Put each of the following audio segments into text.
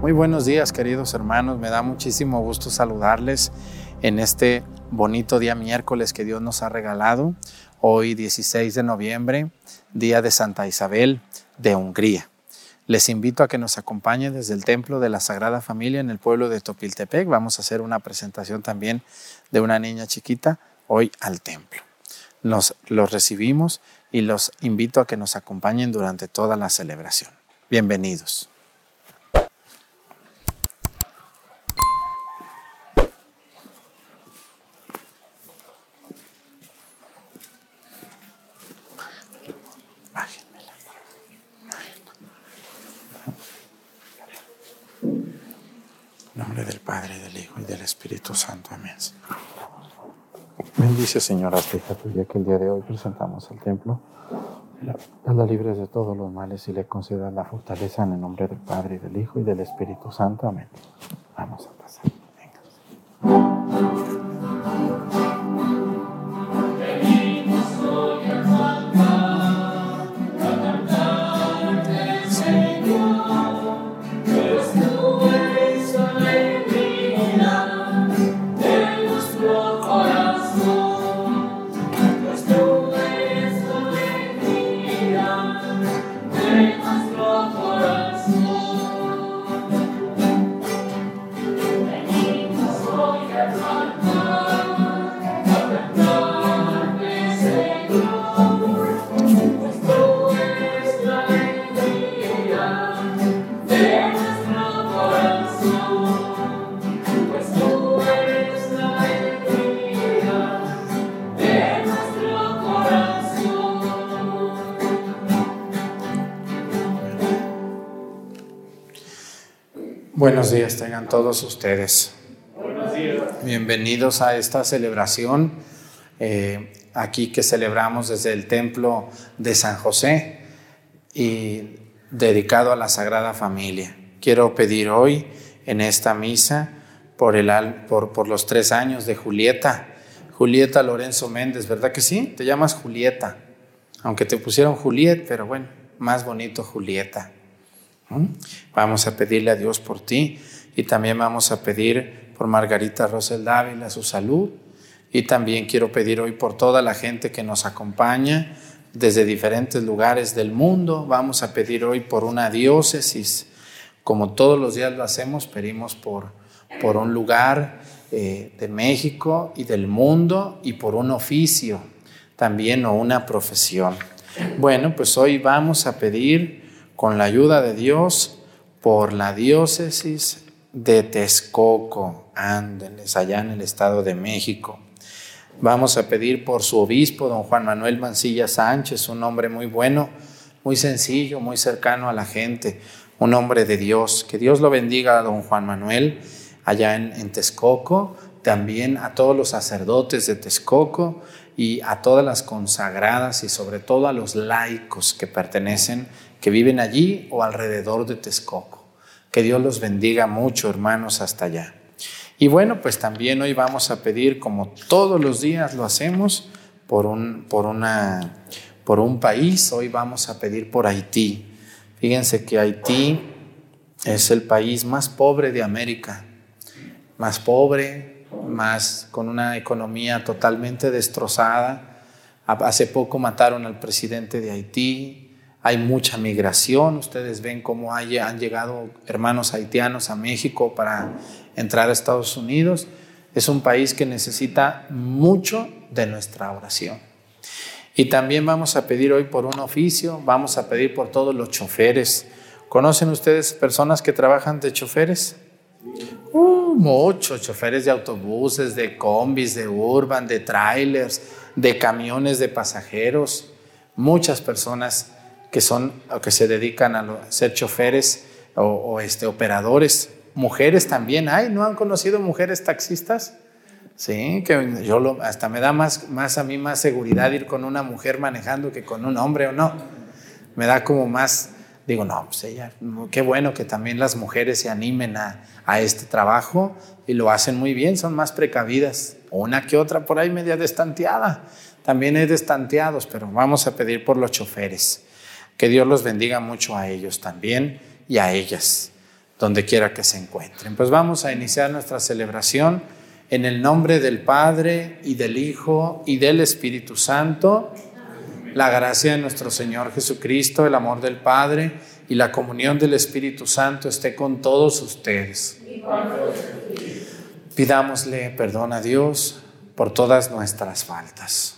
Muy buenos días queridos hermanos, me da muchísimo gusto saludarles en este bonito día miércoles que Dios nos ha regalado, hoy 16 de noviembre, día de Santa Isabel de Hungría. Les invito a que nos acompañen desde el Templo de la Sagrada Familia en el pueblo de Topiltepec. Vamos a hacer una presentación también de una niña chiquita hoy al templo. Nos los recibimos y los invito a que nos acompañen durante toda la celebración. Bienvenidos. nombre del Padre, del Hijo y del Espíritu Santo. Amén. Bendice, Señor, a hija tuya que el día de hoy presentamos al templo. La libre de todos los males y le conceda la fortaleza en el nombre del Padre, del Hijo y del Espíritu Santo. Amén. Vamos Buenos días tengan todos ustedes. Buenos días. Bienvenidos a esta celebración eh, aquí que celebramos desde el templo de San José y dedicado a la Sagrada Familia. Quiero pedir hoy en esta misa por, el, por, por los tres años de Julieta. Julieta Lorenzo Méndez, ¿verdad que sí? Te llamas Julieta, aunque te pusieron Juliet, pero bueno, más bonito Julieta. Vamos a pedirle a Dios por ti y también vamos a pedir por Margarita Rosel Dávila su salud y también quiero pedir hoy por toda la gente que nos acompaña desde diferentes lugares del mundo. Vamos a pedir hoy por una diócesis, como todos los días lo hacemos, pedimos por, por un lugar eh, de México y del mundo y por un oficio también o una profesión. Bueno, pues hoy vamos a pedir con la ayuda de Dios por la diócesis de Texcoco, Ándeles, allá en el Estado de México. Vamos a pedir por su obispo, don Juan Manuel Mancilla Sánchez, un hombre muy bueno, muy sencillo, muy cercano a la gente, un hombre de Dios. Que Dios lo bendiga a don Juan Manuel allá en, en Texcoco, también a todos los sacerdotes de Texcoco y a todas las consagradas y sobre todo a los laicos que pertenecen que viven allí o alrededor de Texcoco. Que Dios los bendiga mucho, hermanos, hasta allá. Y bueno, pues también hoy vamos a pedir, como todos los días lo hacemos, por un, por una, por un país. Hoy vamos a pedir por Haití. Fíjense que Haití es el país más pobre de América, más pobre, más con una economía totalmente destrozada. Hace poco mataron al presidente de Haití, hay mucha migración, ustedes ven cómo han llegado hermanos haitianos a México para entrar a Estados Unidos. Es un país que necesita mucho de nuestra oración. Y también vamos a pedir hoy por un oficio, vamos a pedir por todos los choferes. ¿Conocen ustedes personas que trabajan de choferes? Uh, muchos choferes de autobuses, de combis, de urban, de trailers, de camiones de pasajeros. Muchas personas que son que se dedican a ser choferes o, este, operadores. Mujeres también hay, ¿no han conocido mujeres taxistas? Sí, que yo lo, hasta me da más, más a mí más seguridad ir con una mujer manejando que con un hombre o no. Me da como más, digo, no, pues ella, qué bueno que también las mujeres se animen a, a este trabajo y lo hacen muy bien, son más precavidas. Una que otra por ahí media destanteada. También hay destanteados, pero vamos a pedir por los choferes. Que Dios los bendiga mucho a ellos también y a ellas. donde quiera que se encuentren. Pues vamos a iniciar nuestra celebración en el nombre del Padre y del Hijo y del Espíritu Santo. La gracia de nuestro Señor Jesucristo, el amor del Padre y la comunión del Espíritu Santo esté con todos ustedes. Pidámosle perdón a Dios por todas nuestras faltas.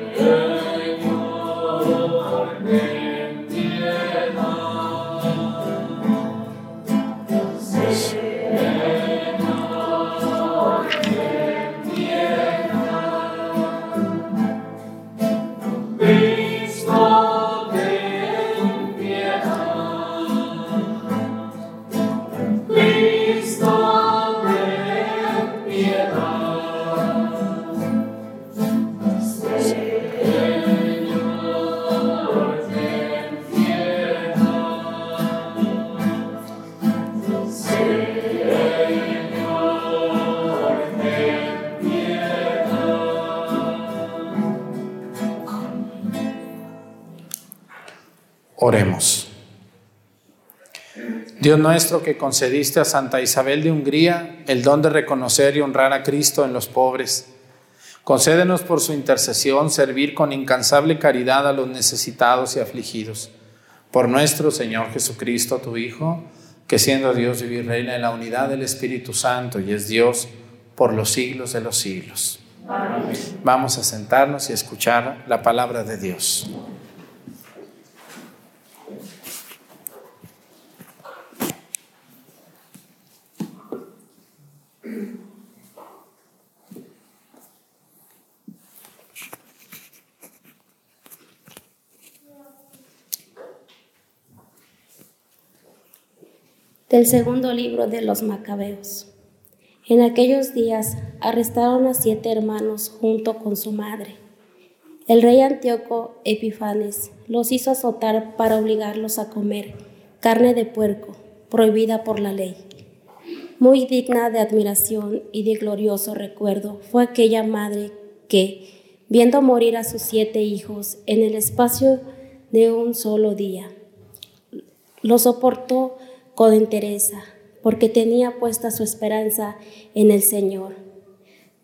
Dios nuestro que concediste a Santa Isabel de Hungría el don de reconocer y honrar a Cristo en los pobres, concédenos por su intercesión servir con incansable caridad a los necesitados y afligidos. Por nuestro Señor Jesucristo, tu Hijo, que siendo Dios y reina en la unidad del Espíritu Santo y es Dios por los siglos de los siglos. Vamos a sentarnos y escuchar la palabra de Dios. Del segundo libro de los Macabeos. En aquellos días arrestaron a siete hermanos junto con su madre. El rey Antíoco Epifanes los hizo azotar para obligarlos a comer carne de puerco, prohibida por la ley. Muy digna de admiración y de glorioso recuerdo fue aquella madre que, viendo morir a sus siete hijos en el espacio de un solo día, lo soportó con entereza, porque tenía puesta su esperanza en el Señor.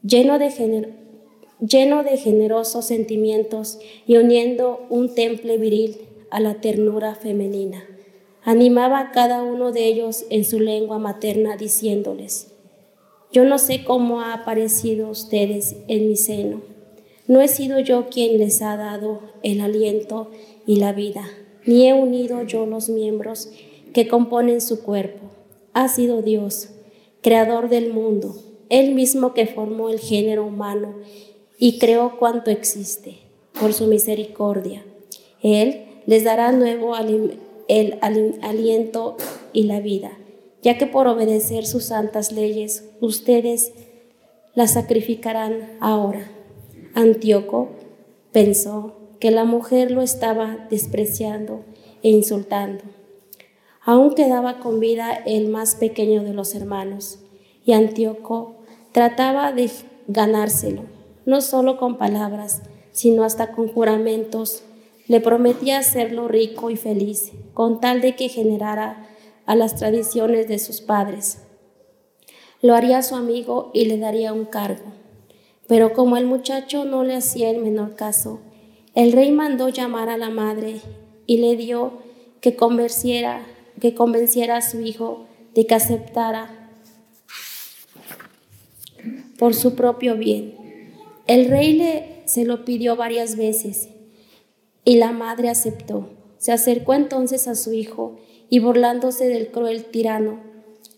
Lleno de, lleno de generosos sentimientos y uniendo un temple viril a la ternura femenina, animaba a cada uno de ellos en su lengua materna diciéndoles, yo no sé cómo ha aparecido ustedes en mi seno. No he sido yo quien les ha dado el aliento y la vida, ni he unido yo los miembros que componen su cuerpo. Ha sido Dios, creador del mundo, Él mismo que formó el género humano y creó cuanto existe, por su misericordia. Él les dará nuevo el aliento y la vida, ya que por obedecer sus santas leyes ustedes la sacrificarán ahora. Antíoco pensó que la mujer lo estaba despreciando e insultando. Aún quedaba con vida el más pequeño de los hermanos, y Antíoco trataba de ganárselo, no solo con palabras, sino hasta con juramentos. Le prometía hacerlo rico y feliz, con tal de que generara a las tradiciones de sus padres. Lo haría su amigo y le daría un cargo. Pero como el muchacho no le hacía el menor caso, el rey mandó llamar a la madre y le dio que convenciera que convenciera a su hijo de que aceptara por su propio bien. El rey le, se lo pidió varias veces y la madre aceptó. Se acercó entonces a su hijo y burlándose del cruel tirano,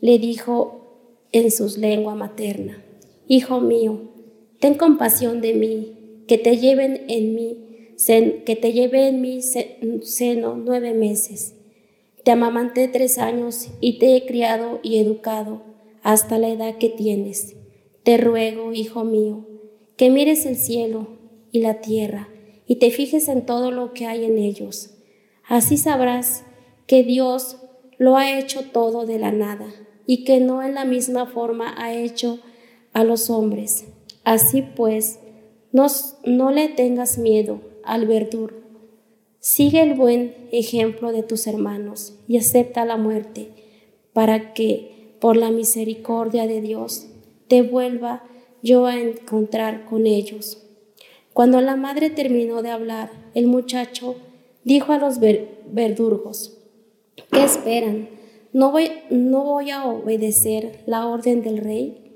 le dijo en su lengua materna, Hijo mío, ten compasión de mí, que te lleven en mí, que te lleve en mi seno nueve meses. Te amamanté tres años y te he criado y educado hasta la edad que tienes. Te ruego, hijo mío, que mires el cielo y la tierra y te fijes en todo lo que hay en ellos. Así sabrás que Dios lo ha hecho todo de la nada y que no en la misma forma ha hecho a los hombres. Así pues, no, le tengas miedo al verduro. Sigue el buen ejemplo de tus hermanos y acepta la muerte para que, por la misericordia de Dios, te vuelva yo a encontrar con ellos. Cuando la madre terminó de hablar, el muchacho dijo a los verdurgos, ¿qué esperan? ¿No voy, ¿No voy a obedecer la orden del rey?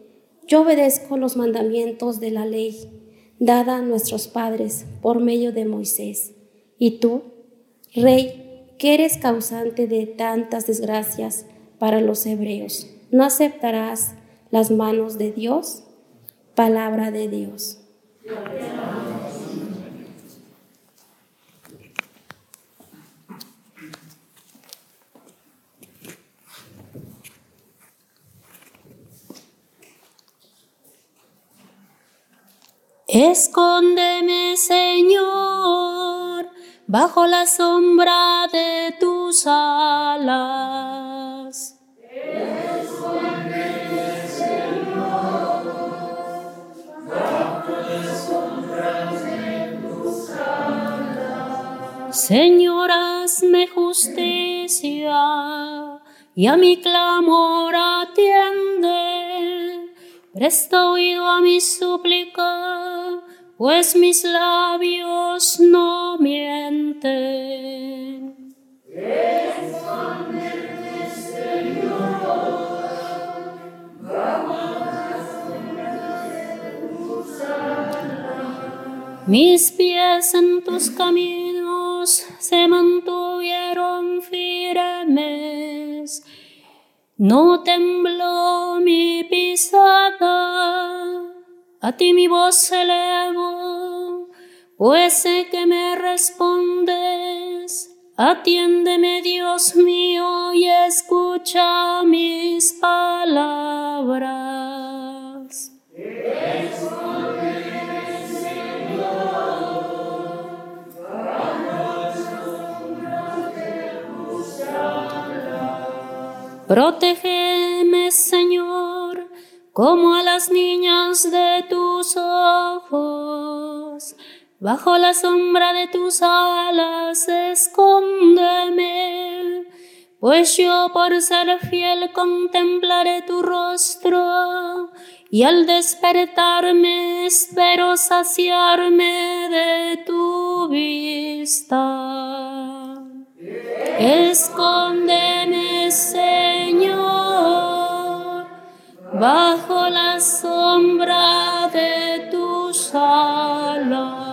Yo obedezco los mandamientos de la ley dada a nuestros padres por medio de Moisés. Y tú, rey, que eres causante de tantas desgracias para los hebreos, ¿no aceptarás las manos de Dios? Palabra de Dios. Escóndeme, Señor, bajo la sombra de tus alas. Señor, hazme justicia y a mi clamor atiende. Presta oído a mi súplica pues mis labios no mienten. Mis pies en tus caminos se mantuvieron firmes, no tembló mi pisada a ti mi voz elevo, pues sé que me respondes. Atiéndeme, Dios mío, y escucha mis palabras. Protégeme, Señor como a las niñas de tus ojos. Bajo la sombra de tus alas escóndeme, pues yo por ser fiel contemplaré tu rostro y al despertarme espero saciarme de tu vista. Escóndeme, Señor bajo la sombra de tus alas.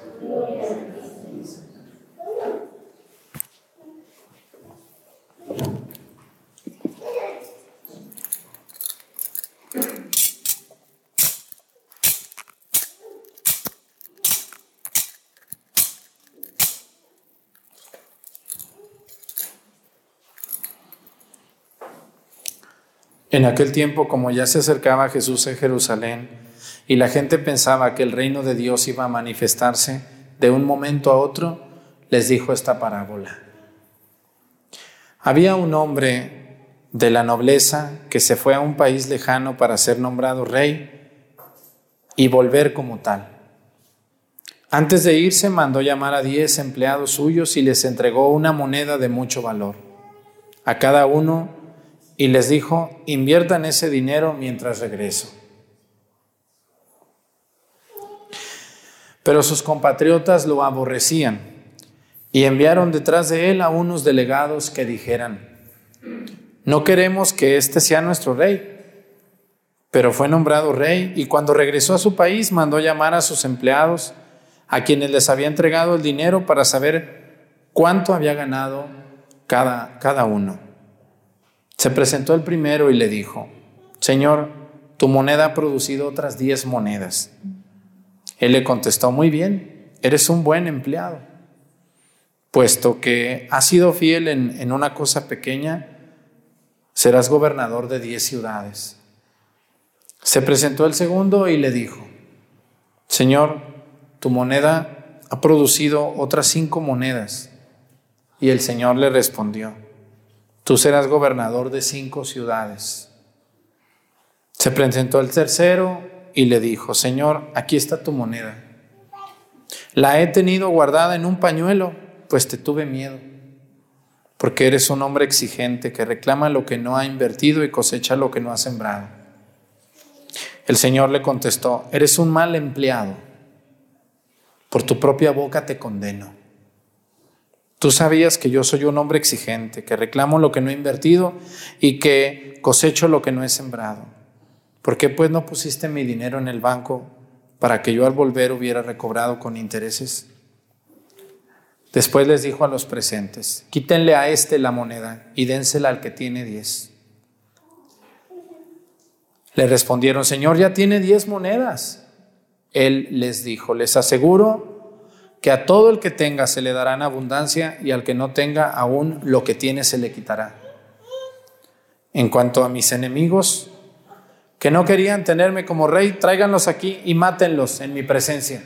En aquel tiempo, como ya se acercaba Jesús a Jerusalén y la gente pensaba que el reino de Dios iba a manifestarse de un momento a otro, les dijo esta parábola. Había un hombre de la nobleza que se fue a un país lejano para ser nombrado rey y volver como tal. Antes de irse mandó llamar a diez empleados suyos y les entregó una moneda de mucho valor. A cada uno y les dijo, inviertan ese dinero mientras regreso. Pero sus compatriotas lo aborrecían y enviaron detrás de él a unos delegados que dijeran, no queremos que este sea nuestro rey. Pero fue nombrado rey y cuando regresó a su país mandó llamar a sus empleados, a quienes les había entregado el dinero para saber cuánto había ganado cada, cada uno. Se presentó el primero y le dijo, Señor, tu moneda ha producido otras diez monedas. Él le contestó, muy bien, eres un buen empleado, puesto que has sido fiel en, en una cosa pequeña, serás gobernador de diez ciudades. Se presentó el segundo y le dijo, Señor, tu moneda ha producido otras cinco monedas. Y el Señor le respondió, Tú serás gobernador de cinco ciudades. Se presentó el tercero y le dijo, Señor, aquí está tu moneda. La he tenido guardada en un pañuelo, pues te tuve miedo, porque eres un hombre exigente que reclama lo que no ha invertido y cosecha lo que no ha sembrado. El Señor le contestó, eres un mal empleado, por tu propia boca te condeno. Tú sabías que yo soy un hombre exigente, que reclamo lo que no he invertido y que cosecho lo que no he sembrado. ¿Por qué pues no pusiste mi dinero en el banco para que yo al volver hubiera recobrado con intereses? Después les dijo a los presentes, quítenle a este la moneda y dénsela al que tiene diez. Le respondieron, Señor, ya tiene diez monedas. Él les dijo, les aseguro que a todo el que tenga se le dará en abundancia y al que no tenga aún lo que tiene se le quitará. En cuanto a mis enemigos, que no querían tenerme como rey, tráiganlos aquí y mátenlos en mi presencia.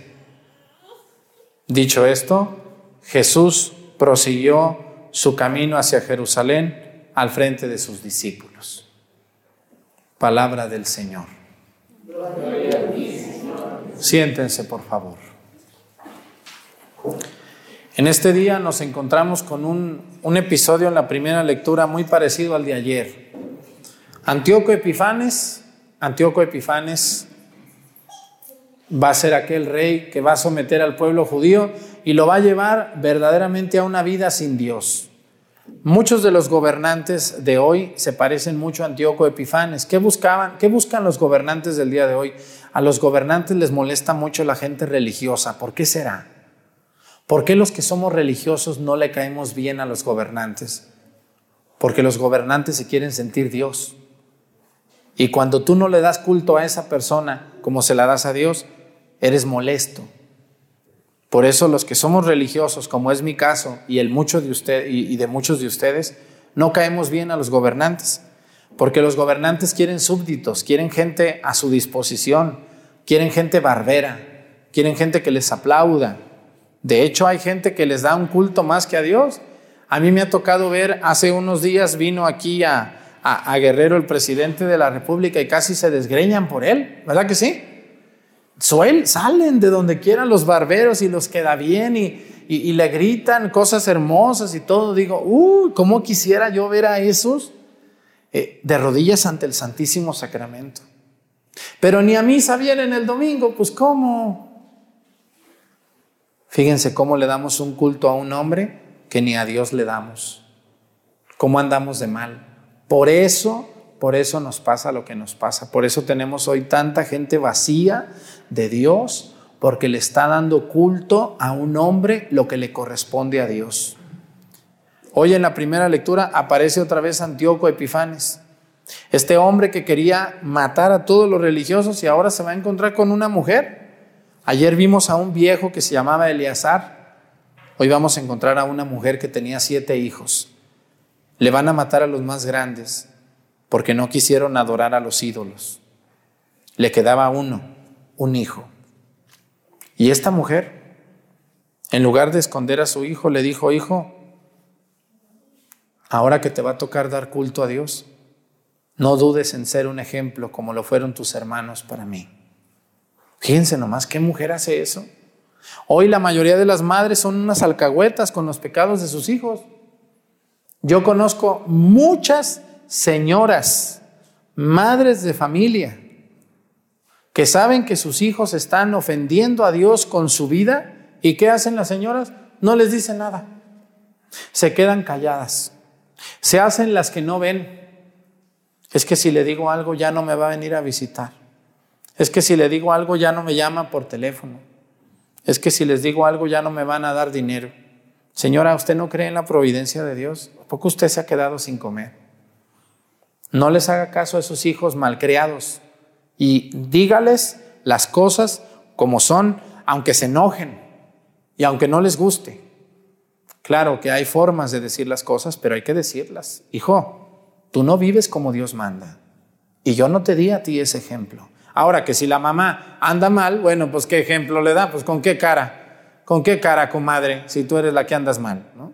Dicho esto, Jesús prosiguió su camino hacia Jerusalén al frente de sus discípulos. Palabra del Señor. Siéntense, por favor. En este día nos encontramos con un, episodio en la primera lectura muy parecido al de ayer. Antíoco Epifanes, Antíoco Epifanes va a ser aquel rey que va a someter al pueblo judío y lo va a llevar verdaderamente a una vida sin Dios. Muchos de los gobernantes de hoy se parecen mucho a Antíoco Epifanes. ¿Qué buscaban? ¿Qué buscan los gobernantes del día de hoy? A los gobernantes les molesta mucho la gente religiosa. ¿Por qué será? ¿Por qué los que somos religiosos no le caemos bien a los gobernantes? Porque los gobernantes se quieren sentir Dios. Y cuando tú no le das culto a esa persona como se la das a Dios, eres molesto. Por eso los que somos religiosos, como es mi caso y el mucho de usted y de muchos de ustedes, no caemos bien a los gobernantes, porque los gobernantes quieren súbditos, quieren gente a su disposición, quieren gente barbera, quieren gente que les aplauda, de hecho, hay gente que les da un culto más que a Dios. A mí me ha tocado ver, hace unos días vino aquí a, Guerrero el presidente de la República y casi se desgreñan por él, ¿verdad que sí? Suel, salen de donde quieran los barberos y los queda bien y, le gritan cosas hermosas y todo. Digo, uy, ¿cómo quisiera yo ver a esos eh, de rodillas ante el Santísimo Sacramento? Pero ni a misa vienen el domingo, pues ¿cómo? Fíjense cómo le damos un culto a un hombre que ni a Dios le damos. Cómo andamos de mal. Por eso, por eso nos pasa lo que nos pasa. Por eso tenemos hoy tanta gente vacía de Dios, porque le está dando culto a un hombre lo que le corresponde a Dios. Hoy en la primera lectura aparece otra vez Antíoco Epifanes. Este hombre que quería matar a todos los religiosos y ahora se va a encontrar con una mujer. Ayer vimos a un viejo que se llamaba Eleazar. Hoy vamos a encontrar a una mujer que tenía siete hijos. Le van a matar a los más grandes porque no quisieron adorar a los ídolos. Le quedaba uno, un hijo. Y esta mujer, en lugar de esconder a su hijo, le dijo, hijo, ahora que te va a tocar dar culto a Dios, no dudes en ser un ejemplo como lo fueron tus hermanos para mí. Fíjense nomás, ¿qué mujer hace eso? Hoy la mayoría de las madres son unas alcahuetas con los pecados de sus hijos. Yo conozco muchas señoras, madres de familia, que saben que sus hijos están ofendiendo a Dios con su vida y ¿qué hacen las señoras? No les dicen nada. Se quedan calladas. Se hacen las que no ven. Es que si le digo algo ya no me va a venir a visitar. Es que si le digo algo ya no me llama por teléfono. Es que si les digo algo ya no me van a dar dinero. Señora, ¿usted no cree en la providencia de Dios? ¿A poco usted se ha quedado sin comer? No les haga caso a esos hijos malcriados y dígales las cosas como son, aunque se enojen y aunque no les guste. Claro que hay formas de decir las cosas, pero hay que decirlas. Hijo, tú no vives como Dios manda. Y yo no te di a ti ese ejemplo. Ahora que si la mamá anda mal, bueno, pues qué ejemplo le da, pues con qué cara, con qué cara, comadre, si tú eres la que andas mal, ¿no?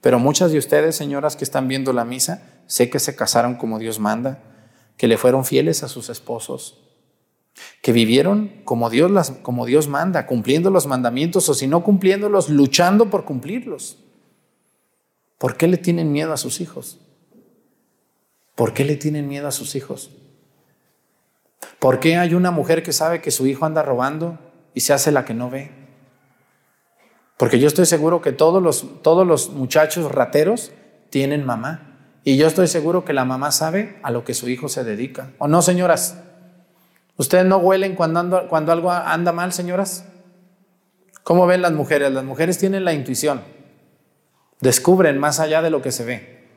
Pero muchas de ustedes, señoras que están viendo la misa, sé que se casaron como Dios manda, que le fueron fieles a sus esposos, que vivieron como Dios, como Dios manda, cumpliendo los mandamientos o si no cumpliéndolos, luchando por cumplirlos. ¿Por qué le tienen miedo a sus hijos? ¿Por qué le tienen miedo a sus hijos? ¿Por qué hay una mujer que sabe que su hijo anda robando y se hace la que no ve? Porque yo estoy seguro que todos los, todos los muchachos rateros tienen mamá. Y yo estoy seguro que la mamá sabe a lo que su hijo se dedica. ¿O no, señoras? ¿Ustedes no huelen cuando, cuando algo anda mal, señoras? ¿Cómo ven las mujeres? Las mujeres tienen la intuición descubren más allá de lo que se ve.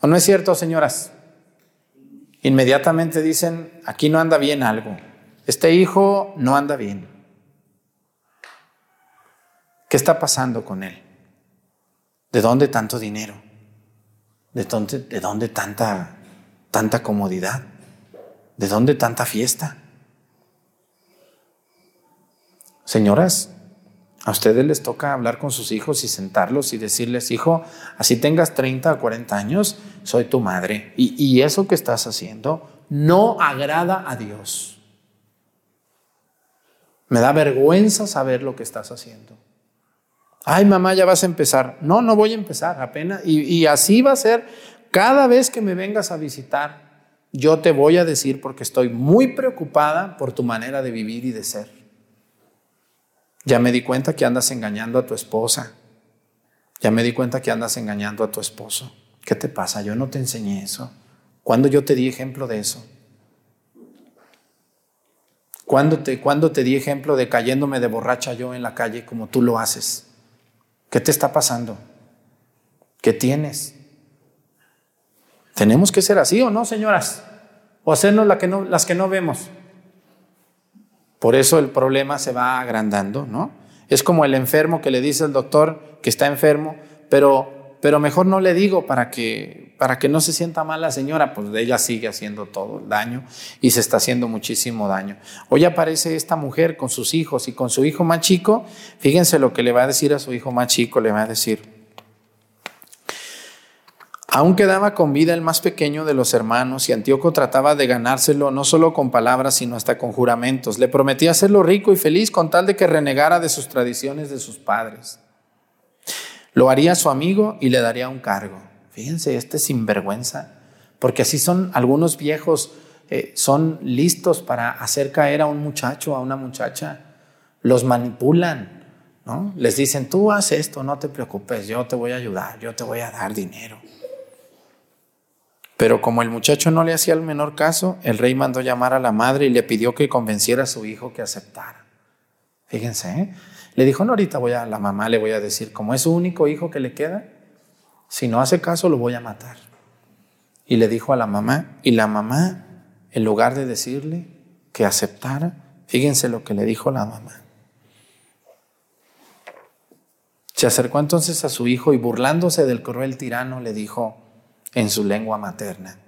¿O no es cierto, señoras? Inmediatamente dicen, aquí no anda bien algo. Este hijo no anda bien. ¿Qué está pasando con él? ¿De dónde tanto dinero? ¿De dónde, de dónde tanta, tanta comodidad? ¿De dónde tanta fiesta? Señoras, a ustedes les toca hablar con sus hijos y sentarlos y decirles, hijo, así tengas 30 o 40 años, soy tu madre. Y, y eso que estás haciendo no agrada a Dios. Me da vergüenza saber lo que estás haciendo. Ay, mamá, ya vas a empezar. No, no voy a empezar apenas. Y, y así va a ser cada vez que me vengas a visitar. Yo te voy a decir porque estoy muy preocupada por tu manera de vivir y de ser. Ya me di cuenta que andas engañando a tu esposa. Ya me di cuenta que andas engañando a tu esposo. ¿Qué te pasa? Yo no te enseñé eso. ¿Cuándo yo te di ejemplo de eso? ¿Cuándo te, ¿Cuándo te di ejemplo de cayéndome de borracha yo en la calle como tú lo haces? ¿Qué te está pasando? ¿Qué tienes? ¿Tenemos que ser así o no, señoras? ¿O hacernos la que no, las que no vemos? Por eso el problema se va agrandando, ¿no? Es como el enfermo que le dice al doctor que está enfermo, pero, pero mejor no le digo para que, para que no se sienta mal la señora, pues ella sigue haciendo todo el daño y se está haciendo muchísimo daño. Hoy aparece esta mujer con sus hijos y con su hijo más chico, fíjense lo que le va a decir a su hijo más chico, le va a decir, Aún quedaba con vida el más pequeño de los hermanos y Antíoco trataba de ganárselo no solo con palabras, sino hasta con juramentos. Le prometía hacerlo rico y feliz con tal de que renegara de sus tradiciones de sus padres. Lo haría su amigo y le daría un cargo. Fíjense, este sinvergüenza, porque así son algunos viejos, eh, son listos para hacer caer a un muchacho, a una muchacha. Los manipulan, ¿no? Les dicen, tú haz esto, no te preocupes, yo te voy a ayudar, yo te voy a dar dinero. Pero como el muchacho no le hacía el menor caso, el rey mandó llamar a la madre y le pidió que convenciera a su hijo que aceptara. Fíjense, ¿eh? Le dijo, no, ahorita voy a la mamá, le voy a decir, como es su único hijo que le queda, Si no hace caso, lo voy a matar. Y le dijo a la mamá, y la mamá, en lugar de decirle que aceptara, fíjense lo que le dijo la mamá. Se acercó entonces a su hijo y burlándose del cruel tirano le dijo en su lengua materna.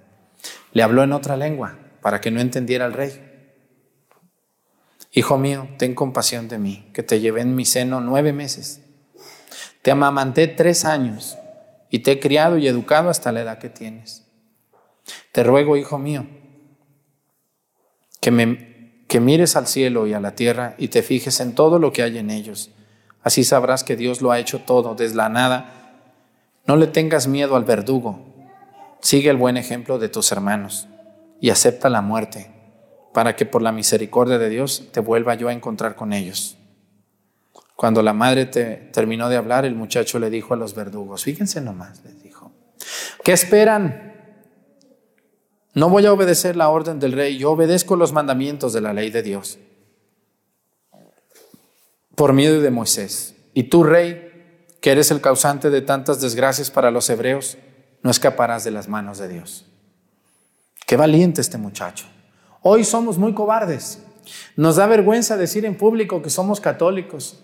Le habló en otra lengua para que no entendiera el rey. Hijo mío, ten compasión de mí, que te llevé en mi seno nueve meses. Te amamanté tres años y te he criado y educado hasta la edad que tienes. Te ruego, hijo mío, que, me, mires al cielo y a la tierra y te fijes en todo lo que hay en ellos. Así sabrás que Dios lo ha hecho todo desde la nada. No le tengas miedo al verdugo. Sigue el buen ejemplo de tus hermanos y acepta la muerte para que por la misericordia de Dios te vuelva yo a encontrar con ellos. Cuando la madre te, terminó de hablar, el muchacho le dijo a los verdugos, fíjense nomás, les dijo, ¿qué esperan? No voy a obedecer la orden del rey, yo obedezco los mandamientos de la ley de Dios. Por miedo de Moisés. Y tú, rey, que eres el causante de tantas desgracias para los hebreos, no escaparás de las manos de Dios. Qué valiente este muchacho. Hoy somos muy cobardes. Nos da vergüenza decir en público que somos católicos.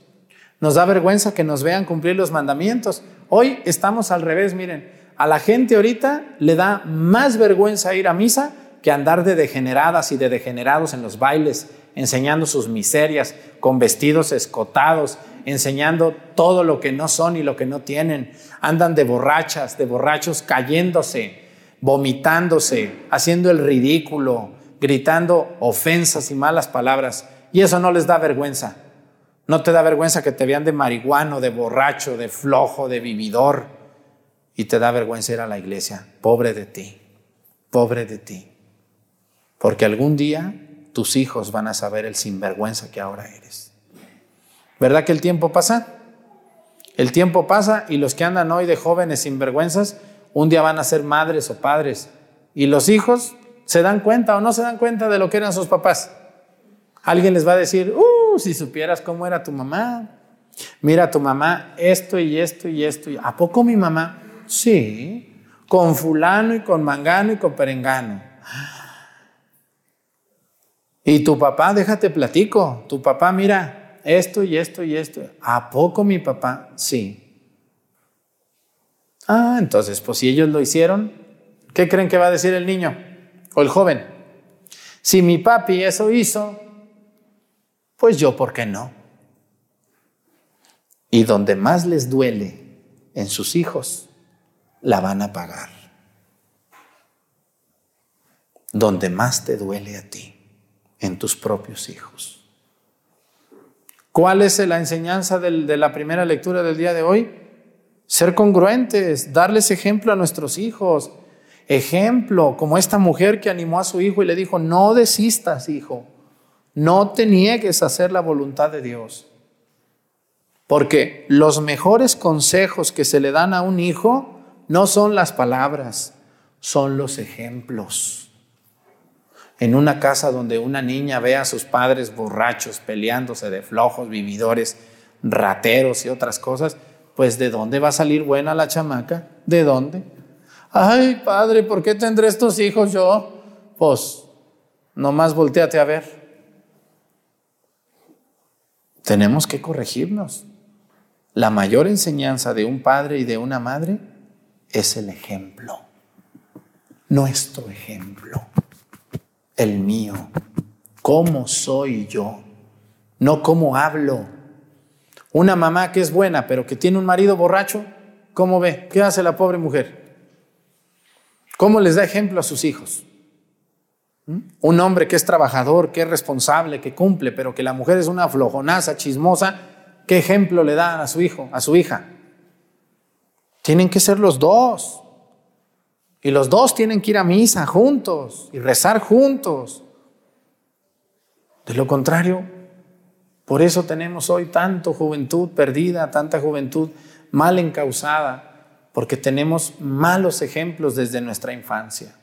Nos da vergüenza que nos vean cumplir los mandamientos. Hoy estamos al revés, miren. A la gente ahorita le da más vergüenza ir a misa que andar de degeneradas y de degenerados en los bailes, enseñando sus miserias, con vestidos escotados, enseñando todo lo que no son y lo que no tienen. Andan de borrachas, de borrachos cayéndose, vomitándose, haciendo el ridículo, gritando ofensas y malas palabras. Y eso no les da vergüenza. No te da vergüenza que te vean de marihuano, de borracho, de flojo, de vividor. Y te da vergüenza ir a la iglesia. Pobre de ti, pobre de ti. Porque algún día tus hijos van a saber el sinvergüenza que ahora eres. ¿Verdad que el tiempo pasa? El tiempo pasa y los que andan hoy de jóvenes sinvergüenzas, un día van a ser madres o padres. Y los hijos se dan cuenta o no se dan cuenta de lo que eran sus papás. Alguien les va a decir, uh, si supieras cómo era tu mamá. Mira, tu mamá, esto y esto y esto. ¿A poco mi mamá? Sí, con fulano y con mangano y con perengano. Y tu papá, déjate platico. Tu papá, mira, esto y esto y esto. ¿A poco mi papá? Sí. Ah, entonces, pues si ellos lo hicieron, ¿qué creen que va a decir el niño? O el joven, si mi papi eso hizo, pues yo, ¿por qué no? Y donde más les duele en sus hijos, la van a pagar. Donde más te duele a ti, en tus propios hijos. ¿Cuál es la enseñanza de la primera lectura del día de hoy? Ser congruentes, darles ejemplo a nuestros hijos, ejemplo, como esta mujer que animó a su hijo y le dijo, no desistas, hijo, no te niegues a hacer la voluntad de Dios. Porque los mejores consejos que se le dan a un hijo no son las palabras, son los ejemplos. En una casa donde una niña ve a sus padres borrachos, peleándose de flojos, vividores, rateros y otras cosas, pues ¿de dónde va a salir buena la chamaca? ¿De dónde? Ay padre, ¿por qué tendré estos hijos yo? Pues, nomás volteate a ver. Tenemos que corregirnos. La mayor enseñanza de un padre y de una madre es el ejemplo. Nuestro ejemplo. El mío. ¿Cómo soy yo? No cómo hablo. Una mamá que es buena, pero que tiene un marido borracho, ¿cómo ve? ¿Qué hace la pobre mujer? ¿Cómo les da ejemplo a sus hijos? ¿Mm? Un hombre que es trabajador, que es responsable, que cumple, pero que la mujer es una flojonaza, chismosa, ¿qué ejemplo le dan a su hijo, a su hija? Tienen que ser los dos. Y los dos tienen que ir a misa juntos y rezar juntos. De lo contrario, por eso tenemos hoy tanto juventud perdida, tanta juventud mal encausada porque tenemos malos ejemplos desde nuestra infancia.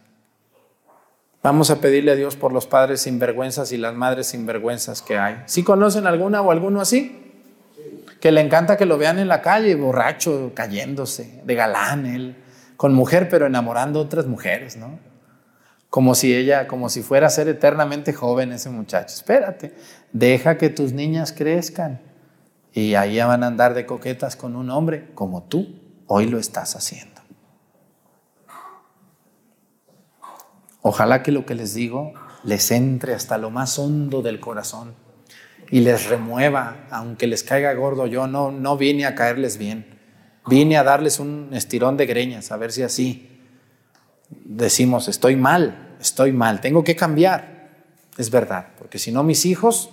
Vamos a pedirle a Dios por los padres sinvergüenzas y las madres sinvergüenzas que hay. ¿Sí conocen alguna o alguno así? que le encanta que lo vean en la calle, borracho, cayéndose, de galán él, con mujer, pero enamorando otras mujeres, ¿no? Como si ella, como si fuera a ser eternamente joven ese muchacho. Espérate, deja que tus niñas crezcan y ahí van a andar de coquetas con un hombre como tú hoy lo estás haciendo. Ojalá que lo que les digo les entre hasta lo más hondo del corazón y les remueva, aunque les caiga gordo. Yo no, no vine a caerles bien, vine a darles un estirón de greñas, a ver si así decimos, estoy mal, estoy mal, tengo que cambiar. Es verdad, porque si no mis hijos,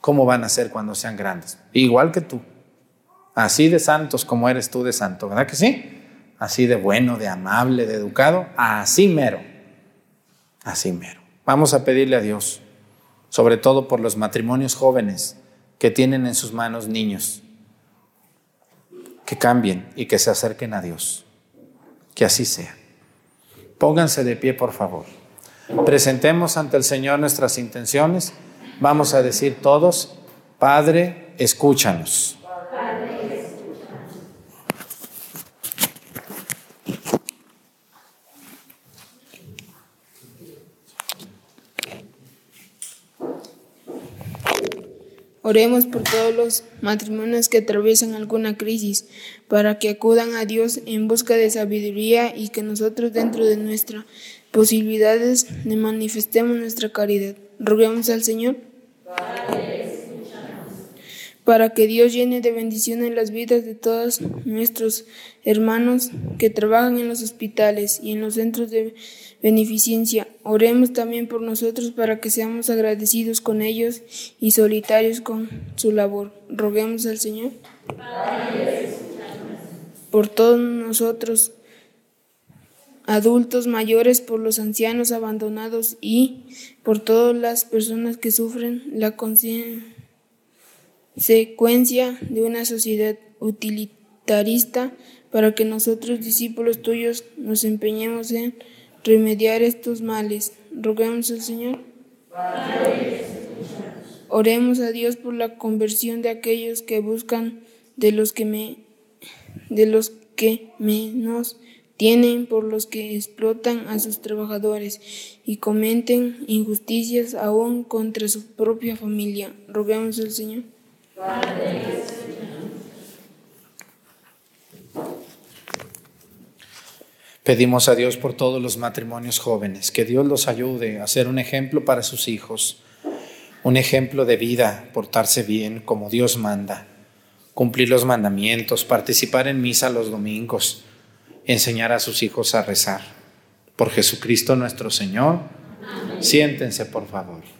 ¿cómo van a ser cuando sean grandes? Igual que tú, así de santos como eres tú de santo, ¿verdad que sí? Así de bueno, de amable, de educado, así mero, así mero. Vamos a pedirle a Dios, sobre todo por los matrimonios jóvenes que tienen en sus manos niños, que cambien y que se acerquen a Dios. Que así sea. Pónganse de pie, por favor. Presentemos ante el Señor nuestras intenciones. Vamos a decir todos, Padre, escúchanos. Oremos por todos los matrimonios que atraviesan alguna crisis, para que acudan a Dios en busca de sabiduría y que nosotros dentro de nuestras posibilidades le manifestemos nuestra caridad. Roguemos al Señor para que Dios llene de bendiciones las vidas de todos nuestros hermanos que trabajan en los hospitales y en los centros de beneficencia. Oremos también por nosotros para que seamos agradecidos con ellos y solitarios con su labor. Roguemos al Señor por todos nosotros, adultos mayores, por los ancianos abandonados y por todas las personas que sufren la conciencia secuencia de una sociedad utilitarista para que nosotros, discípulos tuyos, nos empeñemos en remediar estos males. Roguemos al Señor. Oremos a Dios por la conversión de aquellos que buscan de los que me de los que menos tienen, por los que explotan a sus trabajadores y cometen injusticias aún contra su propia familia. Roguemos al Señor. Pedimos a Dios por todos los matrimonios jóvenes, que Dios los ayude a ser un ejemplo para sus hijos, un ejemplo de vida, portarse bien como Dios manda, cumplir los mandamientos, participar en misa los domingos, enseñar a sus hijos a rezar. Por Jesucristo nuestro Señor, siéntense por favor.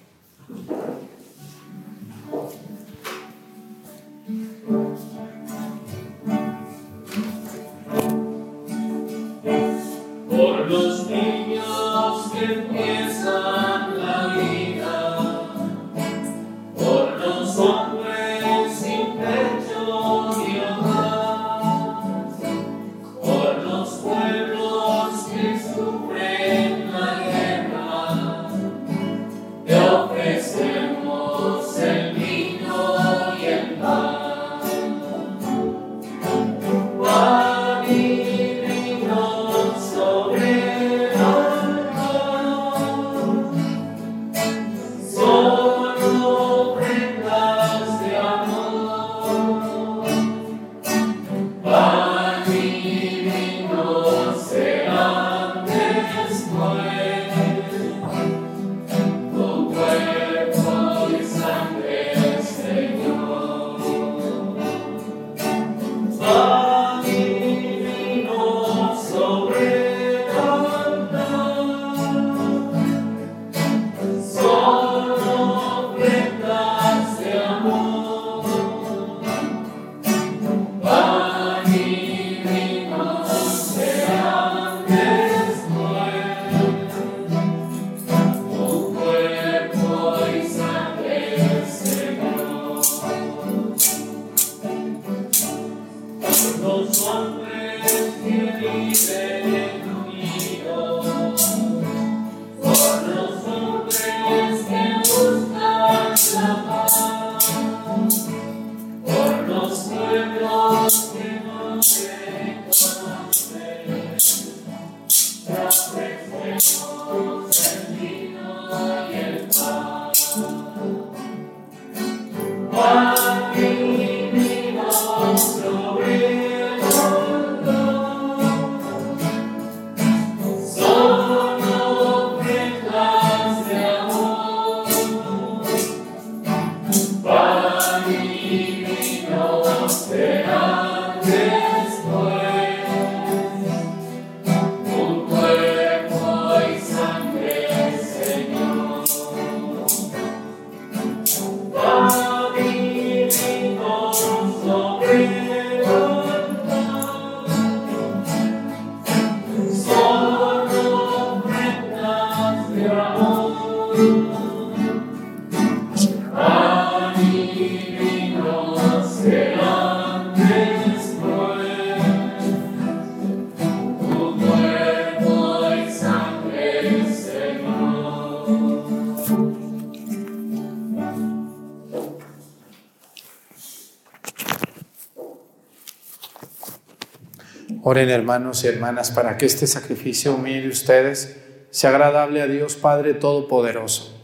Oren hermanos y hermanas para que este sacrificio humilde ustedes sea agradable a Dios Padre Todopoderoso.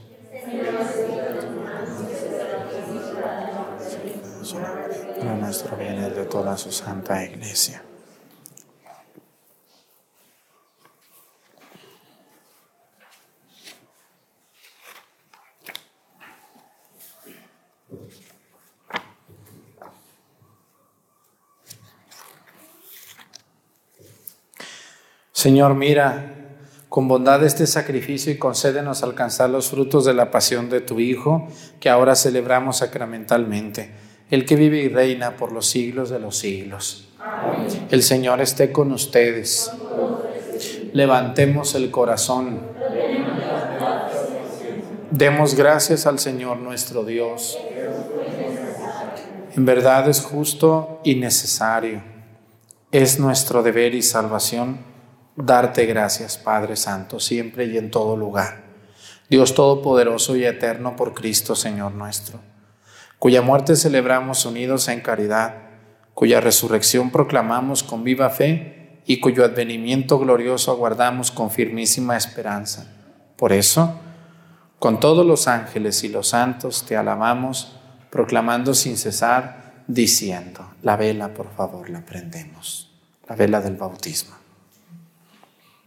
Para nuestro bien y de toda su santa iglesia. Señor, mira con bondad este sacrificio y concédenos alcanzar los frutos de la pasión de tu Hijo, que ahora celebramos sacramentalmente, el que vive y reina por los siglos de los siglos. El Señor esté con ustedes. Levantemos el corazón. Demos gracias al Señor nuestro Dios. En verdad es justo y necesario. Es nuestro deber y salvación darte gracias, Padre Santo, siempre y en todo lugar. Dios Todopoderoso y Eterno por Cristo, Señor nuestro, cuya muerte celebramos unidos en caridad, cuya resurrección proclamamos con viva fe y cuyo advenimiento glorioso aguardamos con firmísima esperanza. Por eso, con todos los ángeles y los santos te alabamos, proclamando sin cesar, diciendo, la vela, por favor, la prendemos, la vela del bautismo.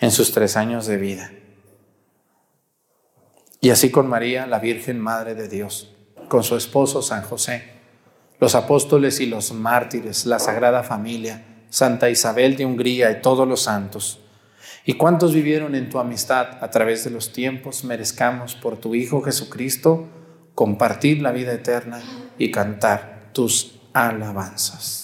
en sus tres años de vida y así con María, la Virgen Madre de Dios, con su esposo San José, los apóstoles y los mártires, la Sagrada Familia, Santa Isabel de Hungría y todos los santos. Y cuantos vivieron en tu amistad a través de los tiempos, merezcamos por tu Hijo Jesucristo compartir la vida eterna y cantar tus alabanzas.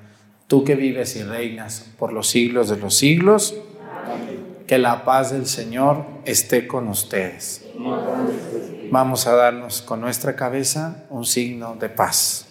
Tú que vives y reinas por los siglos de los siglos, que la paz del Señor esté con ustedes. Vamos a darnos con nuestra cabeza un signo de paz.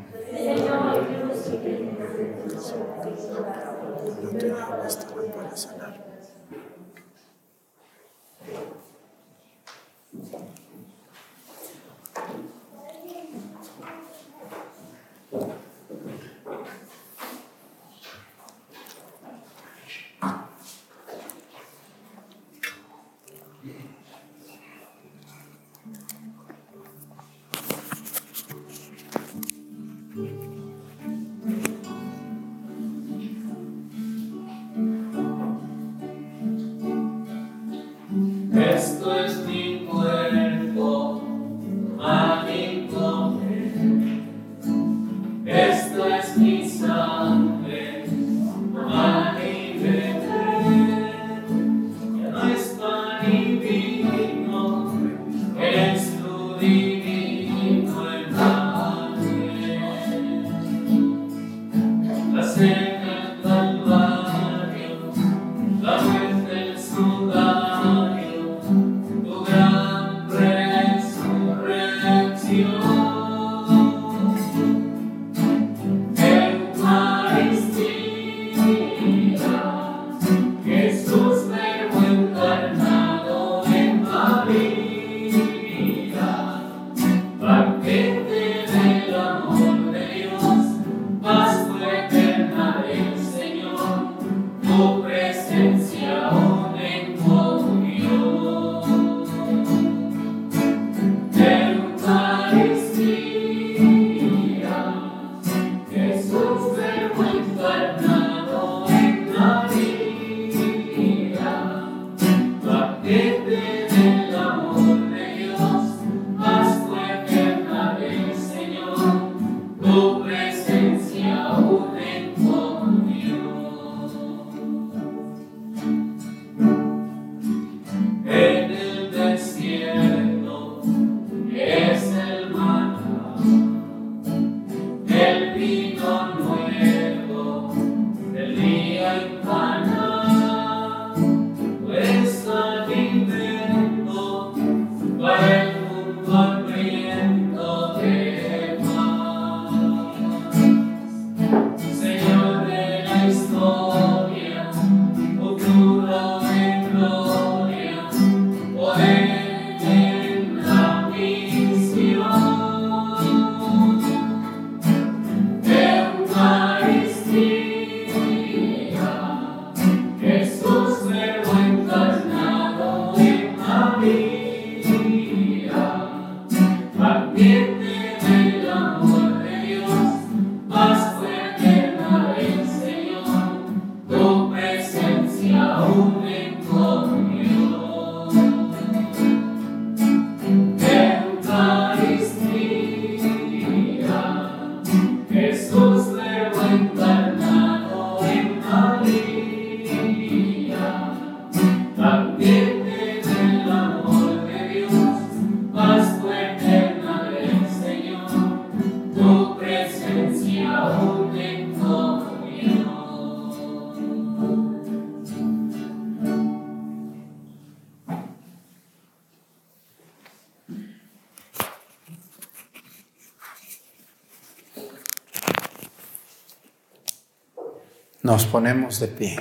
Nos ponemos de pie.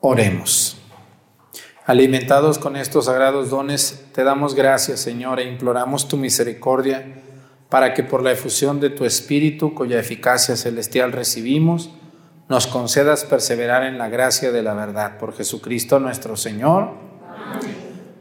Oremos. Alimentados con estos sagrados dones, te damos gracias, Señor, e imploramos tu misericordia para que por la efusión de tu Espíritu, cuya eficacia celestial recibimos, nos concedas perseverar en la gracia de la verdad. Por Jesucristo nuestro Señor.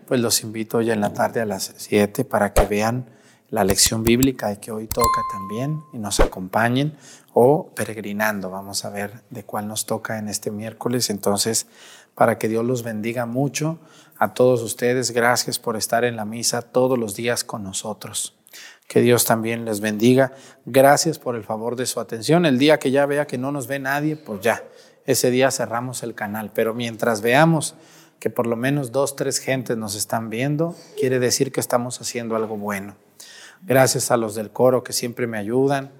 Pues los invito hoy en la tarde a las 7 para que vean la lección bíblica y que hoy toca también y nos acompañen o peregrinando. Vamos a ver de cuál nos toca en este miércoles. Entonces, para que Dios los bendiga mucho a todos ustedes, gracias por estar en la misa todos los días con nosotros. Que Dios también les bendiga. Gracias por el favor de su atención. El día que ya vea que no nos ve nadie, pues ya, ese día cerramos el canal. Pero mientras veamos que por lo menos dos, tres gentes nos están viendo, quiere decir que estamos haciendo algo bueno. Gracias a los del coro que siempre me ayudan,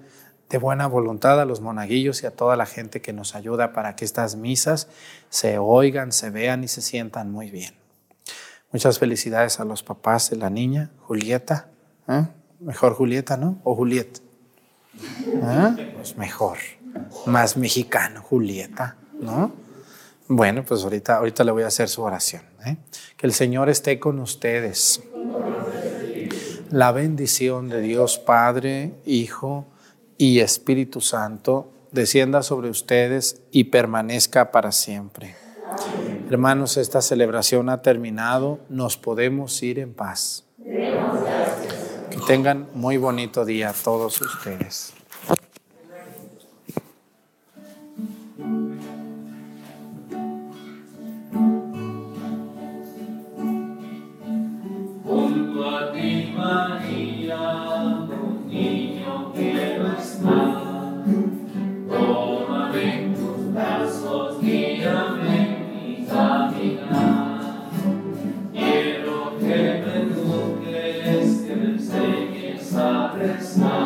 de buena voluntad a los monaguillos y a toda la gente que nos ayuda para que estas misas se oigan, se vean y se sientan muy bien. Muchas felicidades a los papás de la niña, Julieta. ¿eh? Mejor Julieta, ¿no? O Julieta. ¿Eh? Pues mejor. Más mexicano, Julieta, ¿no? Bueno, pues ahorita, ahorita le voy a hacer su oración. ¿eh? Que el Señor esté con ustedes la bendición de Dios Padre, Hijo y Espíritu Santo descienda sobre ustedes y permanezca para siempre. Hermanos, esta celebración ha terminado, nos podemos ir en paz. Que tengan muy bonito día todos ustedes. darkness not.